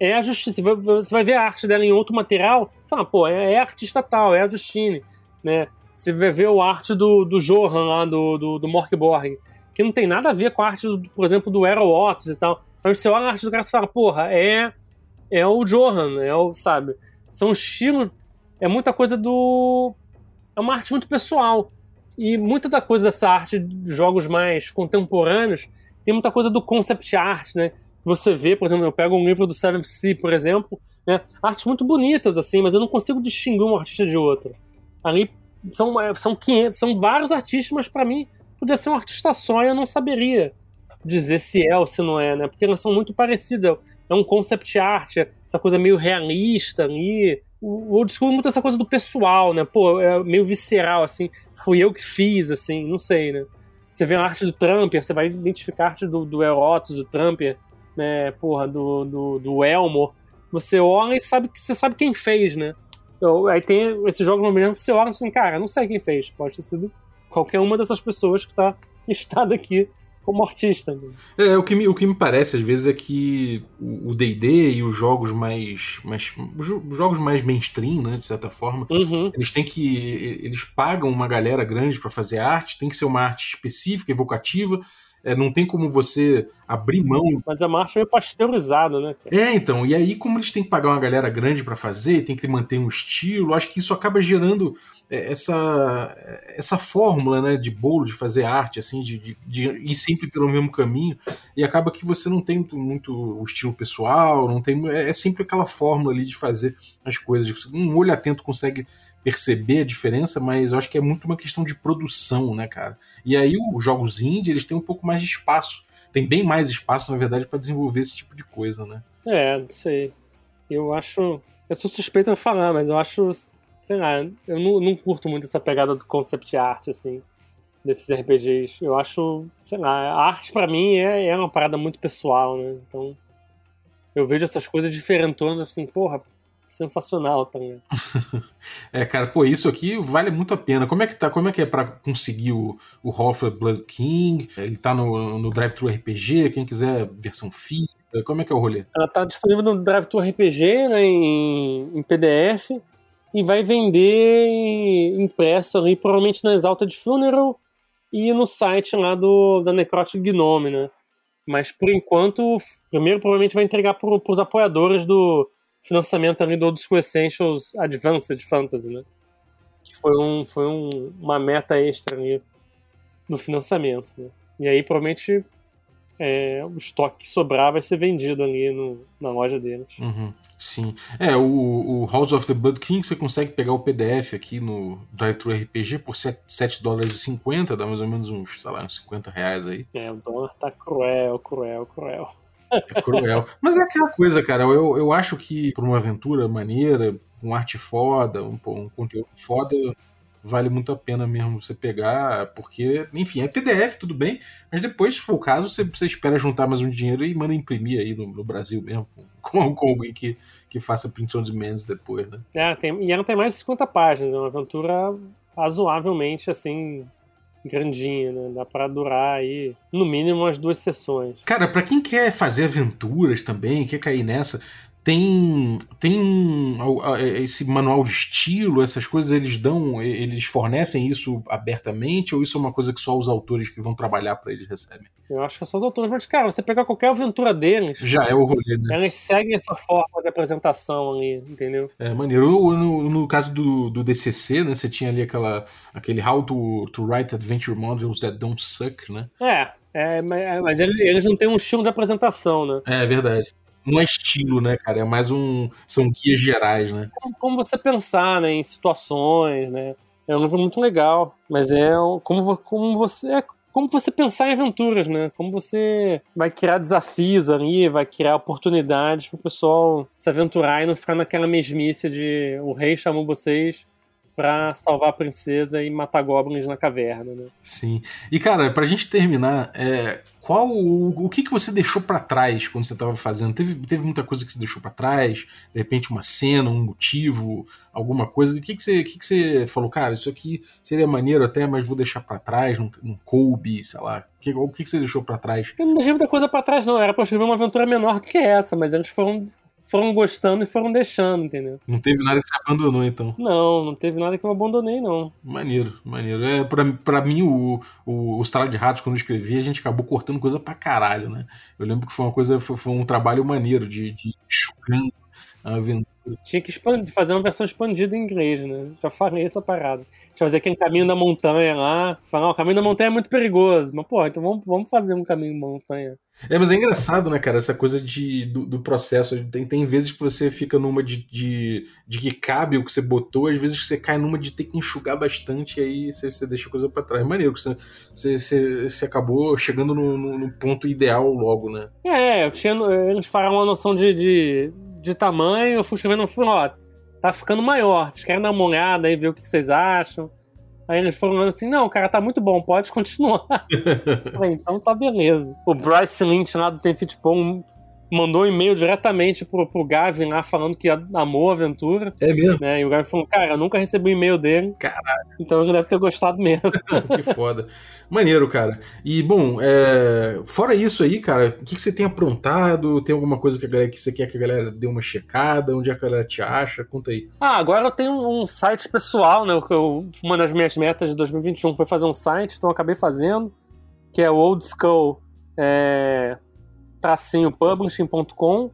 é a Justine. Você vai ver a arte dela em outro material, fala, pô, é, é artista tal, é a Justine, né? Você ver a arte do, do Johan lá, do, do, do Morkborg, que não tem nada a ver com a arte, do, por exemplo, do Aero Otis e tal. Mas você olha a arte do cara e fala, porra, é, é o Johan, é o, sabe? São estilos, é muita coisa do... É uma arte muito pessoal. E muita da coisa dessa arte de jogos mais contemporâneos tem muita coisa do concept art, né? Você vê, por exemplo, eu pego um livro do Seventh Sea, por exemplo, né? Artes muito bonitas, assim, mas eu não consigo distinguir um artista de outro. Ali são, são, 500, são vários artistas, mas para mim podia ser um artista só e eu não saberia dizer se é ou se não é, né? Porque elas são muito parecidas. É, é um concept art, essa coisa meio realista ali, o old school é muito essa coisa do pessoal, né? Pô, é meio visceral, assim. Fui eu que fiz, assim, não sei, né? Você vê a arte do Trumper, você vai identificar a arte do, do Erotos, do Trumper, né? Porra, do, do, do Elmore. Você olha e sabe você sabe quem fez, né? Eu, aí tem esse jogo no que você olha e assim, cara, não sei quem fez. Pode ter sido qualquer uma dessas pessoas que tá *laughs* listado aqui como artista. Né? É, o que, me, o que me parece às vezes é que o D&D e os jogos mais, mais os jogos mais mainstream, né, de certa forma, uhum. eles têm que eles pagam uma galera grande para fazer arte, tem que ser uma arte específica, evocativa, é, não tem como você abrir mão. Mas a marcha é pasteurizada, né? É, então. E aí, como eles têm que pagar uma galera grande para fazer, tem que manter um estilo, acho que isso acaba gerando é, essa, essa fórmula né, de bolo, de fazer arte, assim, de, de, de, ir sempre pelo mesmo caminho, e acaba que você não tem muito, muito o estilo pessoal, não tem. É, é sempre aquela fórmula ali de fazer as coisas. Um olho atento consegue perceber a diferença, mas eu acho que é muito uma questão de produção, né, cara? E aí os jogos indie, eles têm um pouco mais de espaço. Tem bem mais espaço, na verdade, para desenvolver esse tipo de coisa, né? É, não sei. Eu acho. Eu sou suspeito a falar, mas eu acho. Sei lá, eu não, não curto muito essa pegada do concept art, assim, desses RPGs. Eu acho, sei lá, a arte para mim é, é uma parada muito pessoal, né? Então. Eu vejo essas coisas diferentonas assim, porra, sensacional também. *laughs* é, cara, pô, isso aqui vale muito a pena. Como é que tá? Como é que é para conseguir o, o Hofer Blood King? Ele tá no, no Drive-Thru RPG, quem quiser versão física, como é que é o rolê? Ela tá disponível no Drive-Thru RPG, né, em, em PDF, e vai vender impresso ali, provavelmente na Exalta de Funeral e no site lá do, da Necrotic Gnome, né? Mas por enquanto, primeiro provavelmente vai entregar para os apoiadores do, financiamento ali do Old School Essentials Advanced Fantasy, né? Que foi, um, foi um, uma meta extra ali no financiamento, né? E aí provavelmente é, o estoque que sobrar vai ser vendido ali no, na loja deles. Uhum, sim. É, o, o, House of the Blood King você consegue pegar o PDF aqui no Drive-Thru RPG por 7, 7 dólares e 50, dá mais ou menos uns, sei lá, uns 50 reais aí. É, o dólar tá cruel, cruel, cruel. É cruel. Mas é aquela coisa, cara. Eu, eu acho que por uma aventura maneira, com arte foda, um, um conteúdo foda, vale muito a pena mesmo você pegar, porque, enfim, é PDF, tudo bem, mas depois, se for o caso, você, você espera juntar mais um dinheiro e manda imprimir aí no, no Brasil mesmo, com, *laughs* com alguém que, que faça print on demand depois, né? É, tem, e ela tem mais de 50 páginas, é uma aventura razoavelmente, assim, grandinha, né? Dá pra durar aí, no mínimo, umas duas sessões. Cara, para quem quer fazer aventuras também, quer cair nessa, tem tem esse manual de estilo, essas coisas eles dão, eles fornecem isso abertamente ou isso é uma coisa que só os autores que vão trabalhar para eles recebem? Eu acho que é só os autores, mas cara, você pegar qualquer aventura deles, já é o rolê, né? Elas seguem essa forma de apresentação ali, entendeu? É maneiro. No, no caso do, do DCC, né, você tinha ali aquela aquele How to, to Write Adventure Modules That Don't Suck, né? É, É, mas, eles, eles não têm um estilo de apresentação, né? É, é verdade. Não é estilo, né, cara? É mais um. São guias gerais, né? Como, como você pensar né, em situações, né? É um livro muito legal, mas é um- como, como você. É como você pensar em aventuras, né? Como você vai criar desafios ali, vai criar oportunidades pro pessoal se aventurar e não ficar naquela mesmice de o rei chamou vocês pra salvar a princesa e matar goblins na caverna, né? Sim. E, cara, pra gente terminar, é, qual o, o que, que você deixou pra trás quando você tava fazendo? Teve, teve muita coisa que você deixou pra trás? De repente, uma cena, um motivo, alguma coisa? O que, que, você, que, que você falou, cara, isso aqui seria maneiro até, mas vou deixar pra trás, não, coube, sei lá. O que, o que, que você deixou pra trás? Eu não deixei muita coisa pra trás, não. Era eu escrever uma aventura menor do que essa, mas eles foram, foram gostando e foram deixando, entendeu? Não teve nada que você abandonou, então. Não, não teve nada que eu abandonei, não. Maneiro, maneiro. É, pra, pra mim, o, o, o Estrada de Ratos, quando eu escrevi, a gente acabou cortando coisa pra caralho, né? Eu lembro que foi uma coisa, foi, foi um trabalho maneiro de, de ir enxugando a aventura. Tinha que expandir, fazer uma versão expandida em inglês, né? Já falei essa parada. Deixa fazer aquele caminho da montanha lá. Falar, "Ah, o caminho da montanha é muito perigoso. Mas, pô, então vamos, vamos fazer um caminho da montanha. É, mas é engraçado, né, cara, essa coisa de, do, do processo. Tem, tem vezes que você fica numa de, de, de que cabe o que você botou, às vezes que você cai numa de ter que enxugar bastante e aí você, você deixa a coisa pra trás. Maneiro, que você, você, você, você acabou chegando no, no- no ponto ideal logo, né? É, eu tinha. Eles falaram uma noção de, de, de tamanho, eu fui escrevendo, falei, ó, tá ficando maior. Vocês querem dar uma olhada aí, ver o que vocês acham? Aí eles foram falando assim, não, cara, tá muito bom, pode continuar. *laughs* Falei, então tá beleza. O Bryce Lynch lá do Tem Fitpom mandou um e-mail diretamente pro, pro Gavin lá falando que amou a aventura, É mesmo? né? E o Gavin falou, cara, eu nunca recebi um e-mail dele. Caralho. Então ele deve ter gostado mesmo. *laughs* que foda. Maneiro, cara. E, bom, é, fora isso aí, cara, o que, que você tem aprontado? Tem alguma coisa que, a galera, que você quer que a galera dê uma checada? Onde é que a galera te acha? Conta aí. Ah, agora eu tenho um site pessoal, né? que eu- uma das minhas metas de 2021 foi fazer um site, então eu acabei fazendo, que é o Old Skull é, tracinho publishing.com,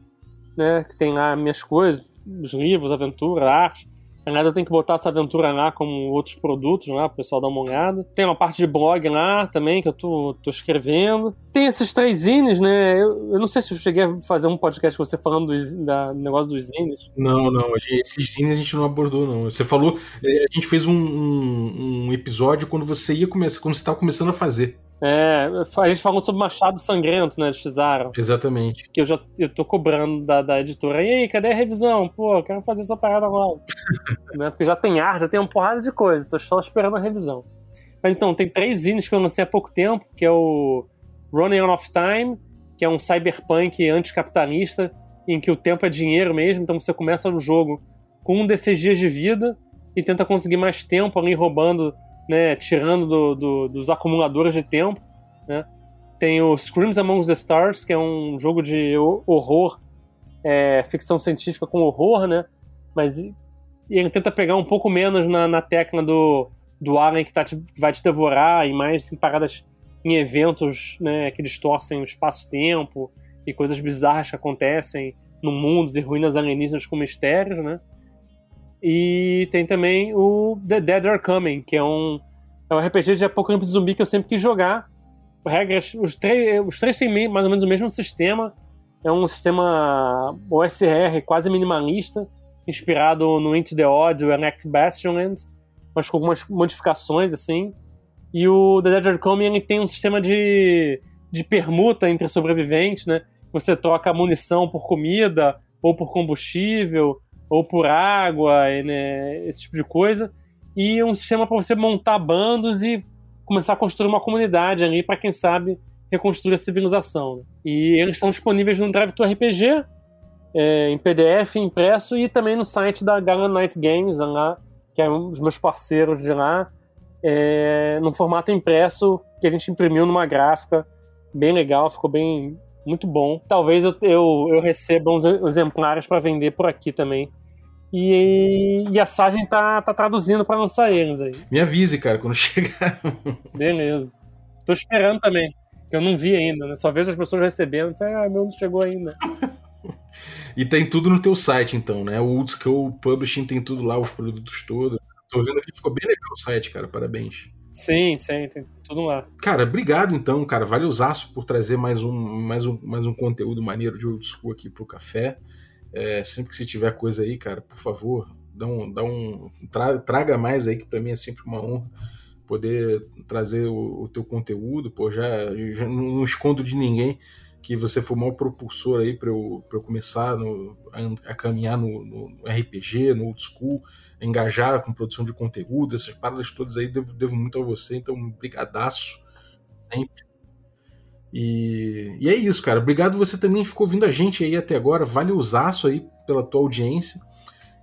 né? Que tem lá minhas coisas, os livros, aventura, arte. Aliás, eu tenho que botar essa aventura lá como outros produtos lá, pro pessoal dar uma olhada. Tem uma parte de blog lá também que eu tô, tô escrevendo. Tem esses três zines, né? Eu, eu não sei se eu cheguei a fazer um podcast com você falando dos, da, do negócio dos zines. Não, não, esses zines a gente não abordou, não. Você falou, é, a gente fez um, um- um episódio quando você ia começar, quando você estava começando a fazer. É, a gente falou sobre Machado Sangrento, né, de Cesaro, Exatamente. que eu já eu tô cobrando da, da editora. E aí, cadê a revisão? Pô, eu quero fazer essa parada logo. *laughs* né, porque já tem arte, já tem uma porrada de coisa, tô só esperando a revisão. Mas então, tem três zines que eu lancei há pouco tempo, que é o Running Out of Time, que é um cyberpunk anticapitalista, em que o tempo é dinheiro mesmo, então você começa o jogo com um desses dias de vida e tenta conseguir mais tempo ali roubando né, tirando do- do- dos acumuladores de tempo. Né? Tem o Screams Among the Stars, que é um jogo de ho- horror, é, ficção científica com horror, né? Mas ele tenta pegar um pouco menos na, na tecla do, do Alien que, tá te- que vai te devorar e mais em paradas em eventos né, que distorcem o espaço-tempo e coisas bizarras que acontecem no mundo e ruínas alienígenas com mistérios, né? E tem também o The Dead Are Coming, que é um, é um RPG de apocalipse zumbi que eu sempre quis jogar. Regras, os, três os três têm mais ou menos o mesmo sistema. É um sistema OSR quase minimalista, inspirado no Into the Odd, o Elect Bastionland, mas com algumas modificações assim. E o The Dead Are Coming ele tem um sistema de, de permuta entre sobreviventes, né? Você troca munição por comida, ou por combustível, ou por água, né, esse tipo de coisa. E um sistema para você montar bandos e começar a construir uma comunidade ali para quem sabe reconstruir a civilização. né? E eles estão disponíveis no Drive to RPG, é, em PDF, impresso e também no site da Gala Night Games lá, que é um dos meus parceiros de lá, é, num formato impresso que a gente imprimiu numa gráfica bem legal, ficou bem muito bom. Talvez eu, eu, eu receba uns exemplares para vender por aqui também. E, e a Sagem tá, tá traduzindo para lançar eles aí. Me avise, cara, quando *laughs* chegar. Beleza. Tô esperando também. que Eu não vi ainda, né? Só vejo as pessoas recebendo. Ah, meu não chegou ainda. E tem tudo no teu site, então, né? O Old School Publishing tem tudo lá, os produtos todos. Tô vendo que ficou bem legal o site, cara. Parabéns. Sim, sim, tem tudo lá. Cara, obrigado então, cara. Valeu Zaço por trazer mais um, mais um, mais um conteúdo maneiro de old school aqui pro café. É, sempre que você tiver coisa aí, cara, por favor, dá um, dá um tra, traga mais aí, que para mim é sempre uma honra poder trazer o, o teu conteúdo. Pô, já, já não, escondo de ninguém que você foi o maior propulsor aí para eu, eu começar no, a, a, caminhar no, no, RPG, no old school, engajar com produção de conteúdo, essas paradas todas aí, devo, devo muito a você, então brigadaço sempre. E, e é isso, cara. Obrigado você também ficou ouvindo a gente aí até agora. Vale usaço aí pela tua audiência.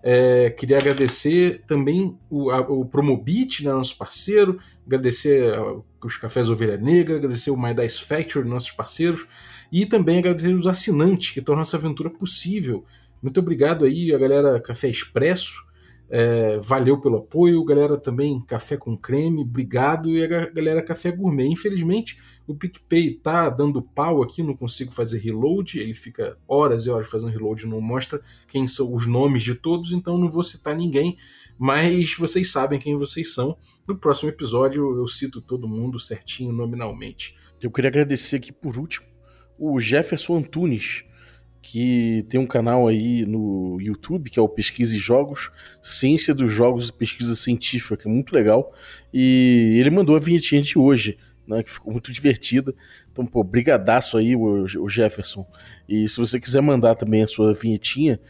É, queria agradecer também o, a, o Promobit, né, nosso parceiro, agradecer a, os Cafés Ovelha Negra, agradecer o My Dice Factory, nossos parceiros, e também agradecer os assinantes que tornam essa aventura possível. Muito obrigado aí a galera Café Expresso, é, valeu pelo apoio, galera também Café com Creme, obrigado, e a galera Café Gourmet. Infelizmente, o PicPay tá dando pau aqui, não consigo fazer reload, ele fica horas e horas fazendo reload, não mostra quem são os nomes de todos, então não vou citar ninguém, mas vocês sabem quem vocês são. No próximo episódio eu cito todo mundo certinho, nominalmente. Eu queria agradecer aqui por último o Jefferson Antunes que tem um canal aí no YouTube, que é o Pesquisa e Jogos, Ciência dos Jogos e Pesquisa Científica, que é muito legal. E ele mandou a vinhetinha de hoje, né, que ficou muito divertida. Então, pô, brigadaço aí, o, Jefferson. E se você quiser mandar também a sua vinhetinha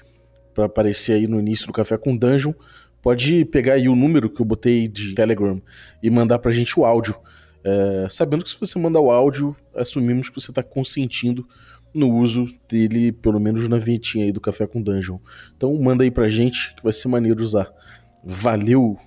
para aparecer aí no início do Café com Dungeon, pode pegar aí o número que eu botei de Telegram e mandar pra gente o áudio. É, sabendo que se você mandar o áudio, assumimos que você está consentindo no uso dele, pelo menos na vinhetinha aí do Café com Dungeon. Então manda aí pra gente que vai ser maneiro usar. Valeu!